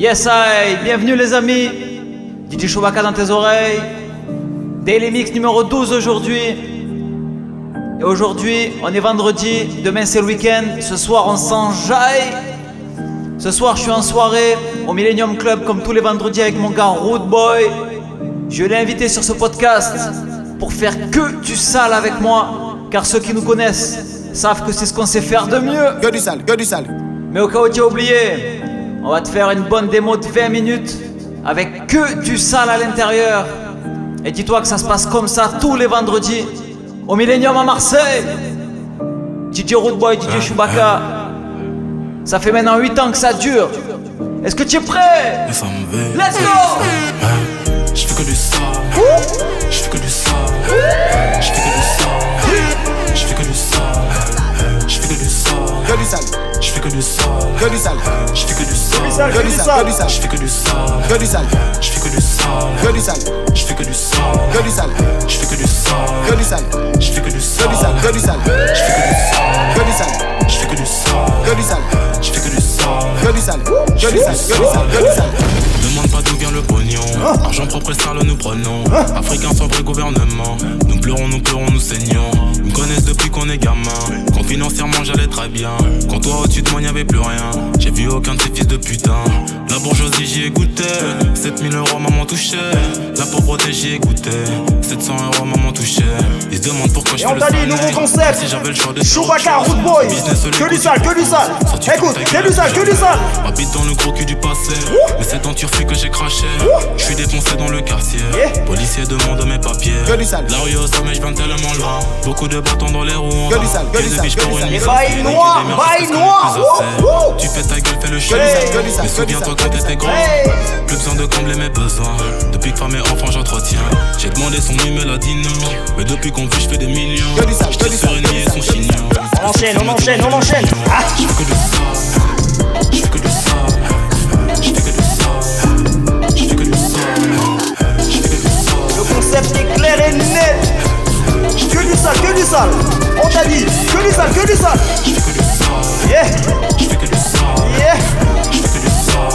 Yes I, bienvenue les amis. DJ Chewbacca dans tes oreilles. Daily Mix numéro 12 aujourd'hui. Et aujourd'hui, on est vendredi, demain c'est le week-end, ce soir on s'enjaille. Ce soir je suis en soirée au Millennium Club comme tous les vendredis avec mon gars Root Boy. Je l'ai invité sur ce podcast pour faire que du sale avec moi. Car ceux qui nous connaissent savent que c'est ce qu'on sait faire de mieux. Que du sale, que du sale. Mais au cas où tu as oublié, on va te faire une bonne démo de 20 minutes avec que du sale à l'intérieur. Et dis-toi que ça se passe comme ça tous les vendredis au Millennium à Marseille. DJ Rootboy, DJ Chewbacca. Ça fait maintenant 8 ans que ça dure. Est-ce que tu es prêt? Let's go Je fais que du sale. Je fais que du sale. Je fais que du sale. Je fais que du sale. Je fais que du sale. Que du sale, Je fais que du sale. que du sale. Je fais que du sale. Que du sale, que du sale. Je fais que du sale. Que du sale, Je fais que du sale. que du sale. Je fais que du sale. Que du sale, Je fais que du sale. que du sale. Je fais que du sale. sale, que du sale. Je fais que du sale. Que du sale, Je fais que du sale. que du sale. Je fais que du sale. Que du sale, que du sale, que du sale, que du sale. Demande pas d'où vient le pognon. Argent propre et sale, nous prenons. Africains sans vrai gouvernement. Nous pleurons, nous pleurons, nous saignons. Ils me connaissent depuis qu'on est gamin. Quand financièrement j'allais très bien. Quand toi au-dessus de moi y'avait plus rien. J'ai vu aucun de ces fils de putain. La bourgeoisie j'y ai goûté. 7000 euros maman touché. La pauvreté j'y ai goûté. 700 euros maman touché. Ils se demandent pourquoi je Et fais on le nouveau concept. Si j'avais le choix de Chewbacca, autre chose. Root Boy. Business, les Que du sale, que du sale. Écoute, que du sale, sale. Habite dans le gros cul du passé. Mais c'est en turfu que j'ai craché. Je suis défoncé dans le quartier. Yeah. Policier demande mes papiers. Que du sale. La rue au sommet, je viens tellement loin. Beaucoup de bâtons dans les roues. Que du sale, que du sale, bail noir, bail noir. Tu fais ta gueule, fais le chien. Mais souviens-toi quand t'étais grand. Plus besoin de combler mes besoins. Depuis que femme et enfant, j'entretiens. J'ai demandé son numéro, dit non. Mais depuis qu'on vit, je fais des millions. Que du sale, que sale, et son chignon. On enchaîne, on enchaîne, on enchaîne. Je que du sale. Je fais que du sale. Je fais que du sale. Je fais que du sale. Je fais que du sale. le concept est clair et net. Que du sale, que du sale. On t'a dit, que du sale, que du sale. Je fais que du. Yeah, Je fais que du yeah. Je fais que du sale.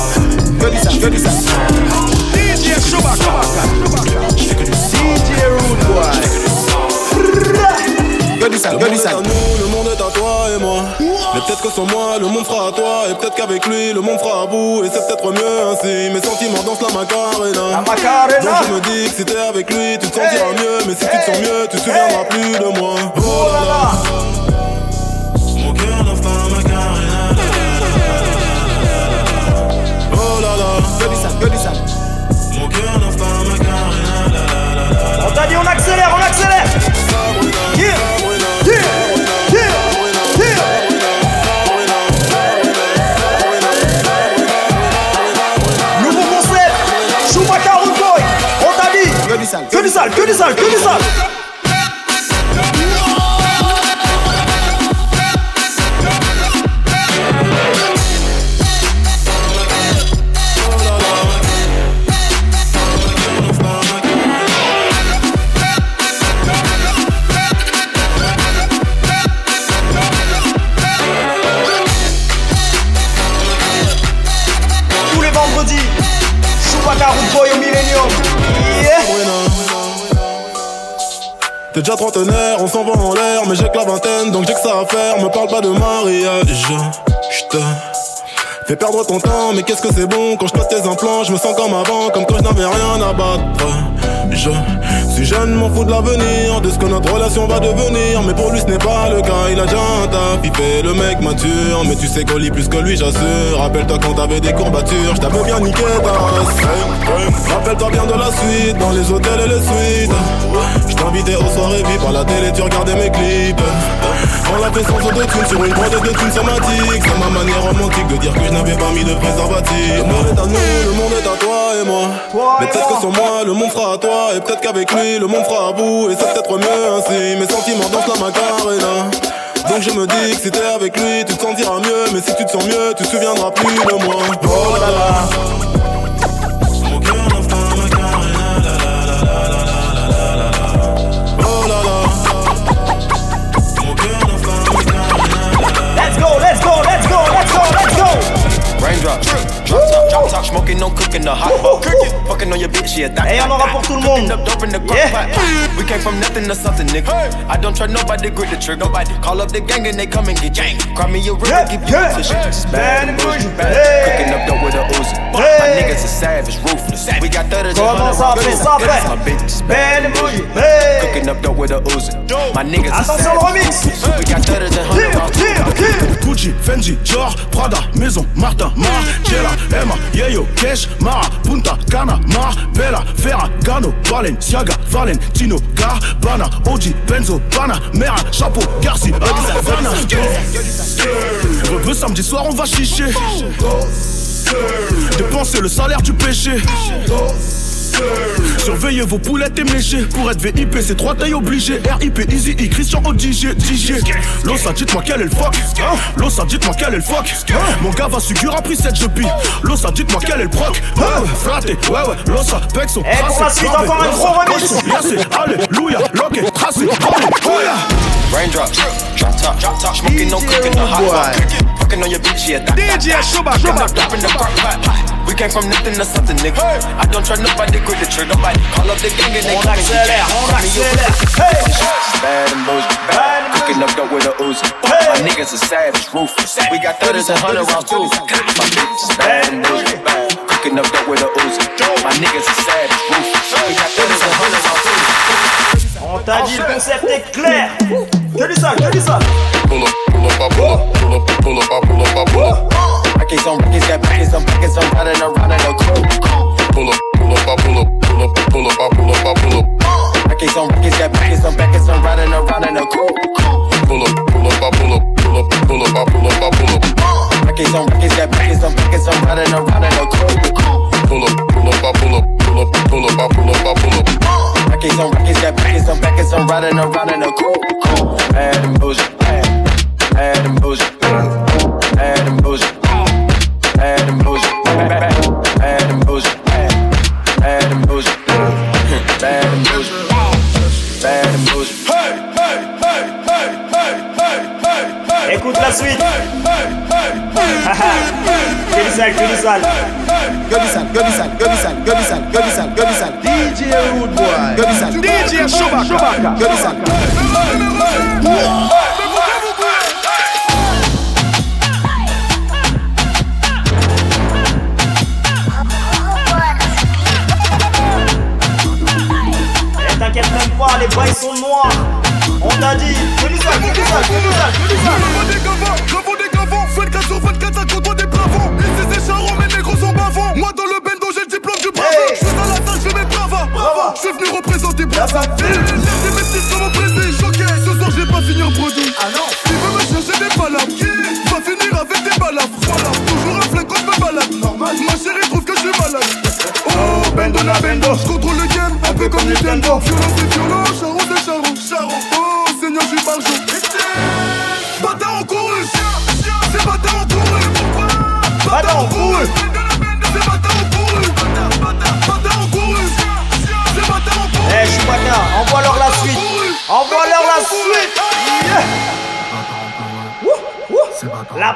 Que du sale, que du sale. DJ Chewbacca. Je fais que du sale. DJ Rude Boy. Que du sale, que du sale. nous, le monde est à toi et moi. Mais peut-être que sans moi, le monde fera à toi. Et peut-être qu'avec lui, le monde fera à bout. Et c'est peut-être mieux ainsi. Mes sentiments dansent la La macarena. Donc je me dis que si t'es avec lui, tu te sentiras mieux. Mais si tu te sens mieux, tu te souviendras plus de moi. Oh là là. Mon cœur danse dans la macarena. Oh là là. Que du sale, que du sale. Mon cœur danse dans la macarena. On t'a dit, on accélère, on accélère. Yeah, sale, Que du sale, que du. J'ai que la vingtaine, donc j'ai que ça à faire. Me parle pas de mariage, j'te fais perdre ton temps, mais qu'est-ce que c'est bon? Quand je passe tes implants, je me sens comme avant, comme quand je rien à battre. Je suis jeune, m'en fous de l'avenir, de ce que notre relation va devenir, mais pour lui ce n'est pas le cas, il a déjà un taf, il le mec mature, mais tu sais qu'on lit plus que lui, j'assure. Rappelle-toi quand t'avais des courbatures, je t'avais bien niqué ta race. Rappelle-toi bien de la suite, dans les hôtels et les suites. Je t'invitais aux soirées VIP à la télé, tu regardais mes clips. On l'a sans autotune sur une bande de thunes somatique. C'est ma manière romantique de dire que je n'avais pas mis de préservatif. Le monde est à nous, le monde est à toi et moi. Toi Mais peut-être que sans moi, le monde fera à toi. Et peut-être qu'avec lui, le monde fera à bout. Et c'est peut-être mieux ainsi. Mes sentiments dansent la macarena. Donc je me dis que si t'es avec lui, tu te sentiras mieux. Mais si tu te sens mieux, tu te souviendras plus de moi. Oh là là. From nothing to something, nigga. I don't try nobody, grip the trigger. Nobody call up the gang and they come and get gang. Cry me a river, Yeah, give you yeah. a shit. Just bad and bullshit. Hey. Cooking up dope with a Uzi. My niggas are savage, ruthless. We got thudders and Comment hundred ça rounds. fait. My bitch is Bad bad and bougie. Hey. Cooking up dope with a Uzi. My niggas are savage. remix. We got thudders and hundred Gucci, Fendi, Dior, Prada, Maison, Martin, Margiela, Emma, Yeyo, Cash, Mara, Punta, Cana, Mar, Bella, Ferragamo, Balenciaga, Valentino, Gabbana, Oji, Benzo, Bana, Mera, Chapeau, Garci, Havana. Rebeu samedi soir, on va chicher. Dépenser le salaire du péché. Surveillez vos poulettes et méchés. Pour être VIP c'est trois tailles obligées. RIP Easy E Christian ODG DJ Losa dites-moi quel est le fuck Losa dites-moi quel est le fuck Mon gars va sugur a pris cette je pille. Losa dites-moi quel est le proc Ouais ouais. Fraté Ouais ouais. Losa Pexo Et pour la suite, encore un gros remix. Alléluia Lock tracé. Alléluia Raindrops, drop top, drop top, smoking, no cooking, the hot pot. Fucking on your bitch, yeah, that. DJ Shuba, Shuba. In the crock pot. We came from nothing to something, nigga. I don't try nobody, grip the trigger. Nobody call up the gang and they come and get accélère, on Cry me a accélère. Hey. Bad and bullshit. Bad Cooking up dope with a Uzi. My niggas are savage, ruthless. We got thudders and hundred rounds too. My bitch is bad and bullshit. Cooking up dope with a Uzi. My niggas are savage, ruthless. We got thudders and hundred rounds too. On t'a dit le concept est clair. Que du sale, que du sale. Pull up, pull up, pull up, pull up, pull up, pull up, pull up Records on records, got records on records, I'm riding around in a coupe. Pull up, pull up, pull up, pull up, pull up, pull up, pull up Records on records, got records on records, I'm riding around in a coupe. Pull up, pull up, pull up, pull up, pull up, pull up, pull up Records on records, got records on records, I'm riding around in a coupe. Pull up, pull up, pull up, pull up, pull up, pull up, pull up Records on records, got on I'm riding around in a coupe. Bad and bad and bullshit, bad and bullshit, bad and bullshit, bad and bullshit, bad and bullshit, bad and bullshit, bad and bullshit. Écoute la suite. Sale, Boy. DJ Chewbacca. Et t'inquiète même pas, les sont noirs. On t'a dit des gavants, gravons des gravants 24 sur 24, ça côtoie des plafonds Ici c'est charron, mes négros sont bavons. Moi dans le Je suis venu représenter La Brava ville. J'ai mes petits comme mon président choqué Ce soir, je vais pas finir bredouille Ah non. Il veut me chercher des palabres Va finir avec des balafres Toujours un flingue quand je me balade. Normal. Ma chérie trouve que je suis malade. Oh, bendo na bendo. Je contrôle le game, un peu comme Nintendo. Violent c'est violent, charron c'est charron Charron, oh Seigneur, je suis barjot Bâtard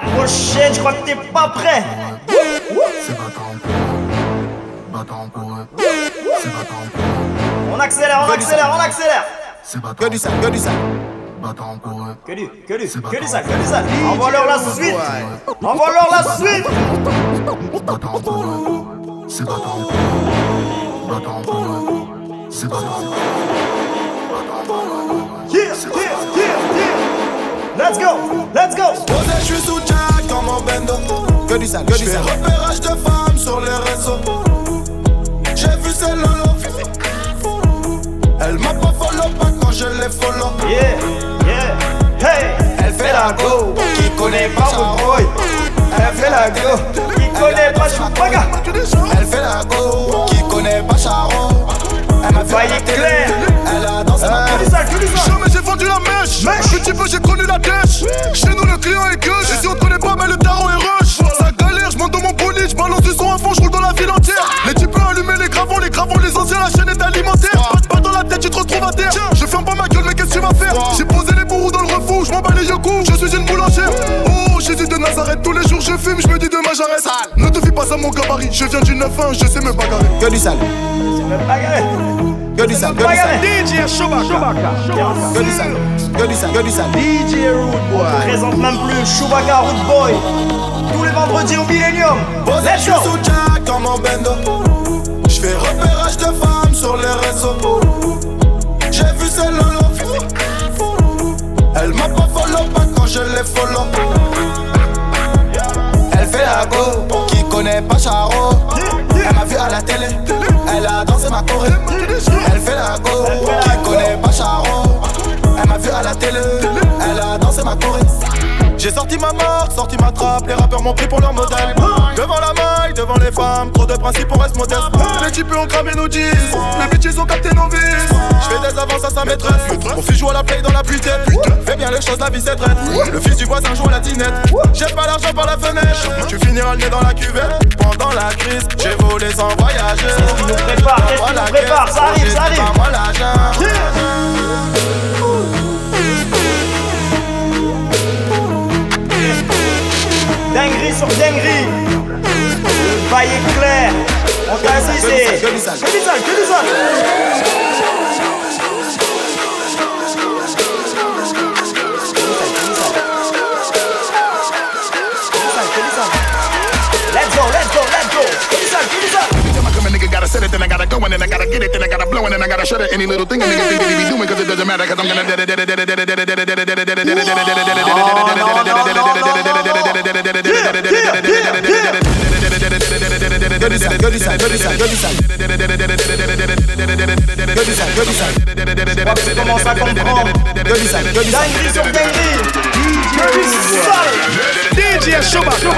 La prochaine, je crois que t'es pas prêt. Wouh, wouh. On accélère, on accélère, on accélère. Que du sale, que du sale. Que du, que du, que du sale, que du sale. Envoie-leur la suite. Envoie-leur la suite. Yeah, yeah, yeah, yeah. Let's go, let's go. Posé, je suis sous Jack comme un bendo. Que du sale, que du sale. repérage de femmes sur les réseaux. J'ai vu ses lolo. Elle m'a pas follow pas quand je l'ai follow. Yeah, yeah, hey. Elle fait la go. Qui connaît pas mon boy? Elle fait la go. Qui connaît pas Chewbacca? Elle fait la go. Qui connaît pas Charo. Elle m'a Failli clair. Elle a dansé ma j'ai connu la dèche Chez nous le client est Et si on te connaît pas mais le tarot est rush. Ça galère, je monte dans mon bolide, je balance du son à fond, je roule dans la ville entière. Les types allumer les gravons, les gravons, les anciens, la chaîne est alimentaire. Passe pas dans la tête, tu te retrouves à terre. Je ferme pas ma gueule mais qu'est-ce que tu vas faire? J'ai posé les bourreaux dans le refou, je m'en bats les yeux Je suis une boulangère. Oh Jésus de Nazareth tous les jours, je fume, je me dis demain j'arrête. Ne te fie pas à mon gabarit, je viens du 9-1, je sais me bagarrer. Que du sale. DJ Chewbacca. DJ Rude Boy. Présente même plus Chewbacca Rude Boy. Tous les vendredis au Millennium. Let's je go. suis sous Jack comme en bendo. Je fais repérage de femmes ma choré. J'ai sorti ma marque, sorti ma trappe, les rappeurs m'ont pris pour leur modèle. Devant la maille, devant les femmes, trop de principes, on reste modeste. Les types ont cramé nos jeans, les bitches ont capté nos vies. J'fais des avances à sa maîtresse, mon fils joue à la play dans la pluie Fais bien les choses, la vie c'est traite. Le fils du voisin joue à la tinette. Jette pas l'argent par la fenêtre, tu finiras le nez dans la cuvette. Pendant la crise, j'ai volé sans voyager. Qu'est-ce qui nous prépare Qu'est-ce qui nous prépare? Ça arrive, ça arrive. Dinguerie sur dinguerie. Le clair. On t'a dit. Que du sale. Que que. Let's go, let's go, let's go. Time I come a nigga gotta set it, then I gotta go, and then I gotta get it, then I gotta blow, and then I gotta shut it. Any little thing a nigga think that be doing, cause it doesn't matter, cause I'm gonna sale, que du sale, que du sale, que du sale. Que du sale, que du sale. Tu commences à comprendre. Que du sale, que du sale. Dinguerie sur dinguerie. Que du sale. DJ Chewbacca.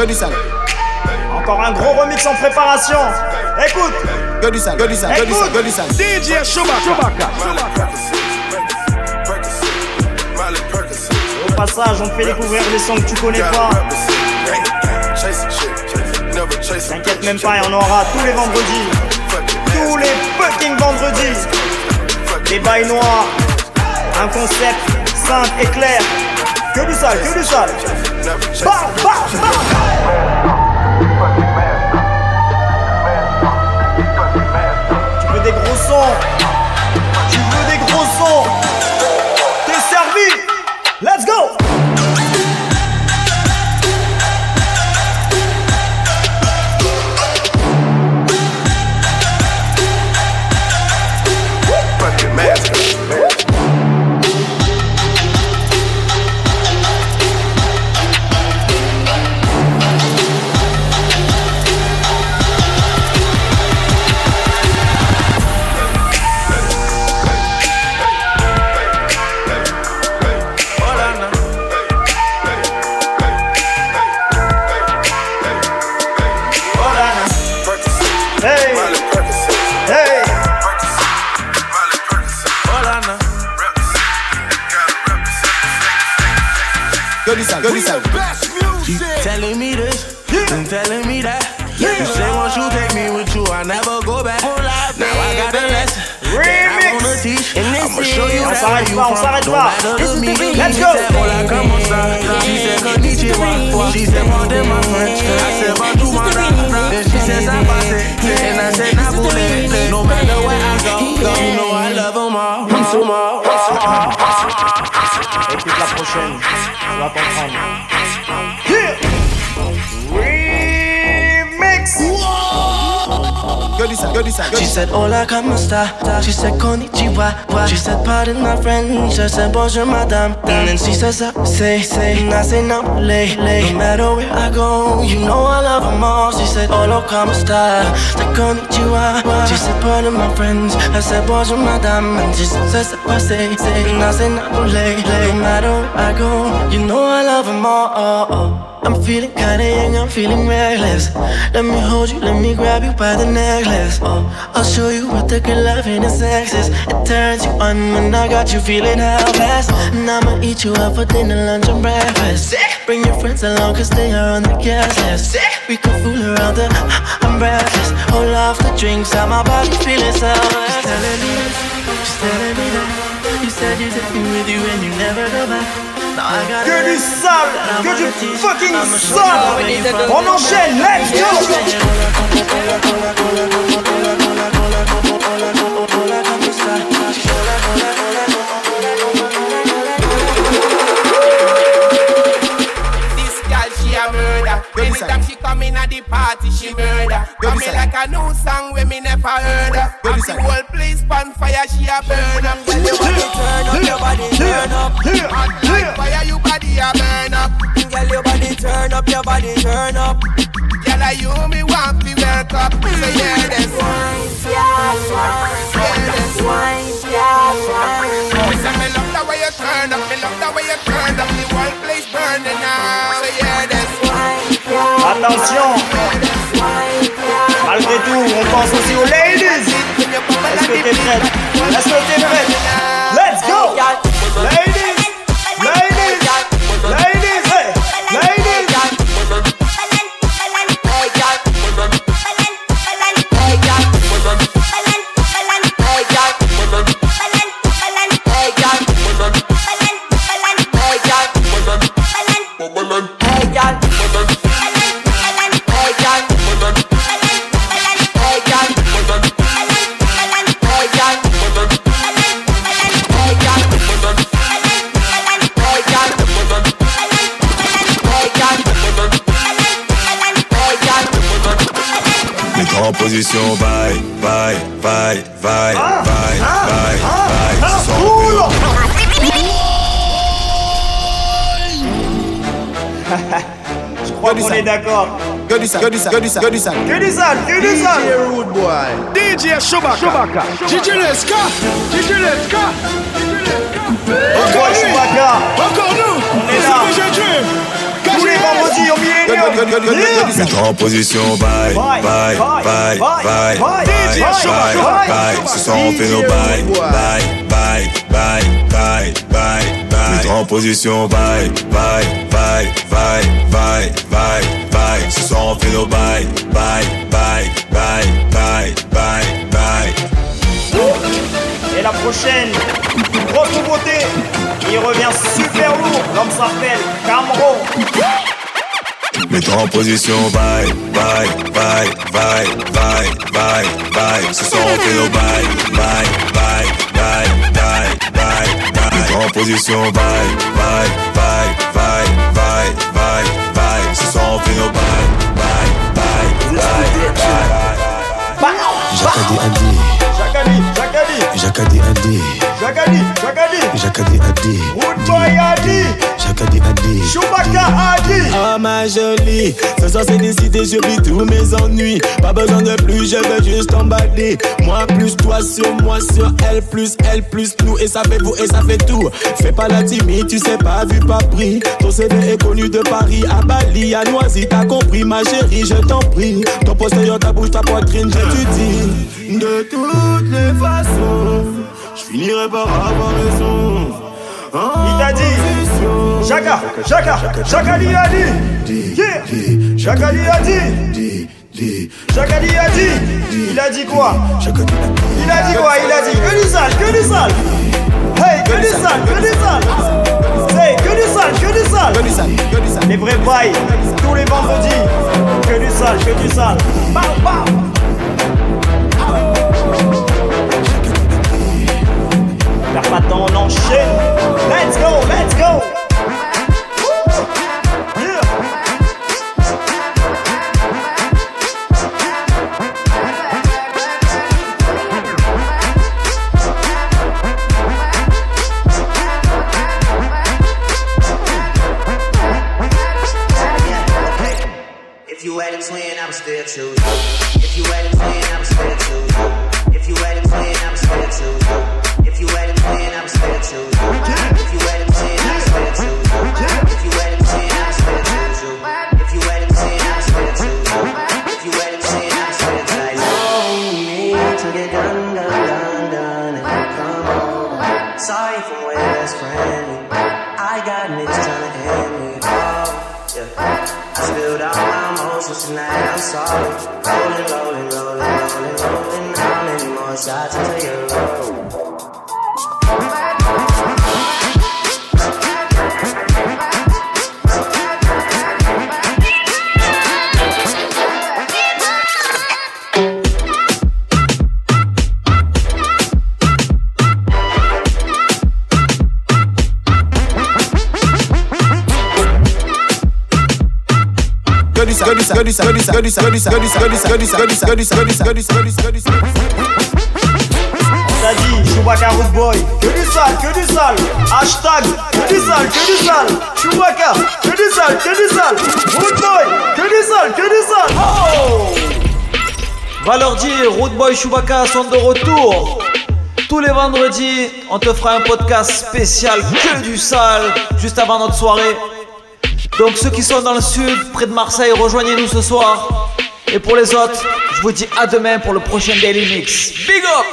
Que du sale. Encore un gros remix en préparation. Écoute. Que du sale, que du sale, que du sale, que du sale. DJ Chewbacca. Au passage, on te fait découvrir des sons que tu connais pas. T'inquiète même pas, il y en aura tous les vendredis. Tous les fucking vendredis. Des bails noirs. Un concept simple et clair. Que du sale, que du sale. Bah, bah, bah. Des Que du sale, que du sale. Telling me this, and telling me that. You say once you take me with you, I never go back. Now I got a lesson. that I wanna teach. I On s'arrête pas, on s'arrête pas. Let's go. She said konnichiwa. She said pardon my French. I said bonjour madame. Then she said ça passe. And I said naboule. No matter Écoute la prochaine, vas comprendre. She said, Hola, está? She said, Konnichiwa. She said, Pardon my French. I said, Bonjour, madame. And then she says, I say, say, and I say, no, lay, lay. No matter where I go, you know I love them all. She said, Hola? She said, Konnichiwa. She said, Pardon my friends. I said, Bonjour, madame. And she says, I say, say, and I say, no, lay, lay. No matter where I go, you know I love them all. I'm feeling kinda young, I'm feeling reckless. Let me hold you, let me grab you by the necklace. Oh, I'll show you what the good loving and sex is. It turns you on when I got you feeling helpless. And I'ma eat you up for dinner, lunch, and breakfast. Bring your friends along, cause they are on the guest list. We can fool around the, I'm breathless. Hold off the drinks, how my body feeling selfless. She's telling me this, she's telling me that. You said you take me with you and you never go back. Que du sale, que du fucking sale. On enchaîne, let's go. This girl, she a murder. Anytime she come in at the party, she murder. Coming like a new song we me never heard. And the whole place on fire, she a burn up. Girl, your body turn up, your body turn up. Hot fire, your body a burn up. Girl, your body turn up, your body turn up. Girl, I you me want to work up. So yeah, that's yeah, that's Listen, me love the way you turn up, me love the way you turn up. The whole place burning now. So yeah, that's Attention. Malgré tout, on pense aussi prête Est-ce que t'es prête crois qu'on est d'accord. Que du sale, que du sale, que du sale, que du sale. Que du sale, que du sale. Rude boy. DJ Chewbacca. DJ Leska. DJ Leska. Voit Chewbacca Encore nous. On est là. Tous les vendredis au en position, bye, bye, bye, bye, bye, bye, DJ bye, bye. Ce soir, on fait nos bye, bye, bye, bye, bye, bye, bye. En position, bye, bye, bye, bye, bye, bye, bye. Ce soir, on fait nos bye, bye, bye, bye, bye, bye, bye. Et la prochaine, grosse nouveauté, il revient super lourd, l'homme s'appelle Camro. Mets-toi en position, bye, bye, bye, bye, bye, bye, bye. Ce soir, on fait nos bye, bye, bye, bye, bye, bye, bye. Mets-toi en position, bye, bye, bye, bye, bye, bye, bye. Ce soir, on fait nos bye, bye, bye, bye, bye, bye. Jacadi Adi, Jacadi, Jacadi, Jacadi Adi, Jacadi, Jacadi, Jacadi Adi, Wood Boy Adi, Jacadi Adi. Chewbacca Adi. Ah ma jolie, ce soir c'est décidé, je vis tous mes ennuis. Pas besoin de plus, je veux juste emballer. Moi plus toi sur moi sur elle plus elle plus nous et ça fait vous et ça fait tout. Fais pas la timide, tu sais pas vu pas pris. Ton CV est connu de Paris à Bali, à Noisy, t'as compris ma chérie, je t'en prie. Ton postérieur, ta bouche, ta poitrine, j'étudie. De toutes les façons, je finirai par avoir raison. Il t'a dit Chaka, Chaka, Chaka lui a dit yeah. Lui a dit Chaka lui a dit Il a dit quoi? Il a dit quoi? Il a dit que du sale, que du sale. Hey, que du sale, que du sale. Hey, que du sale, que du sale. Que du sale, que du Les vrais bails, tous les vendredis Que du sale, que du sale. Bah, bah. dit, Chewbacca Rude Boy, que du sale, que du sale. Hashtag, que du sale, que du sale. Chewbacca, que du sale, que du sale. Rude Boy, que du sale, que du sale. Va leur dire, Rude Boy Chewbacca sont de retour. Tous les vendredis, on te fera un podcast spécial que du sale, juste avant notre soirée. Donc ceux qui sont dans le sud, près de Marseille, rejoignez-nous ce soir. Et pour les autres, je vous dis à demain pour le prochain Daily Mix. Big up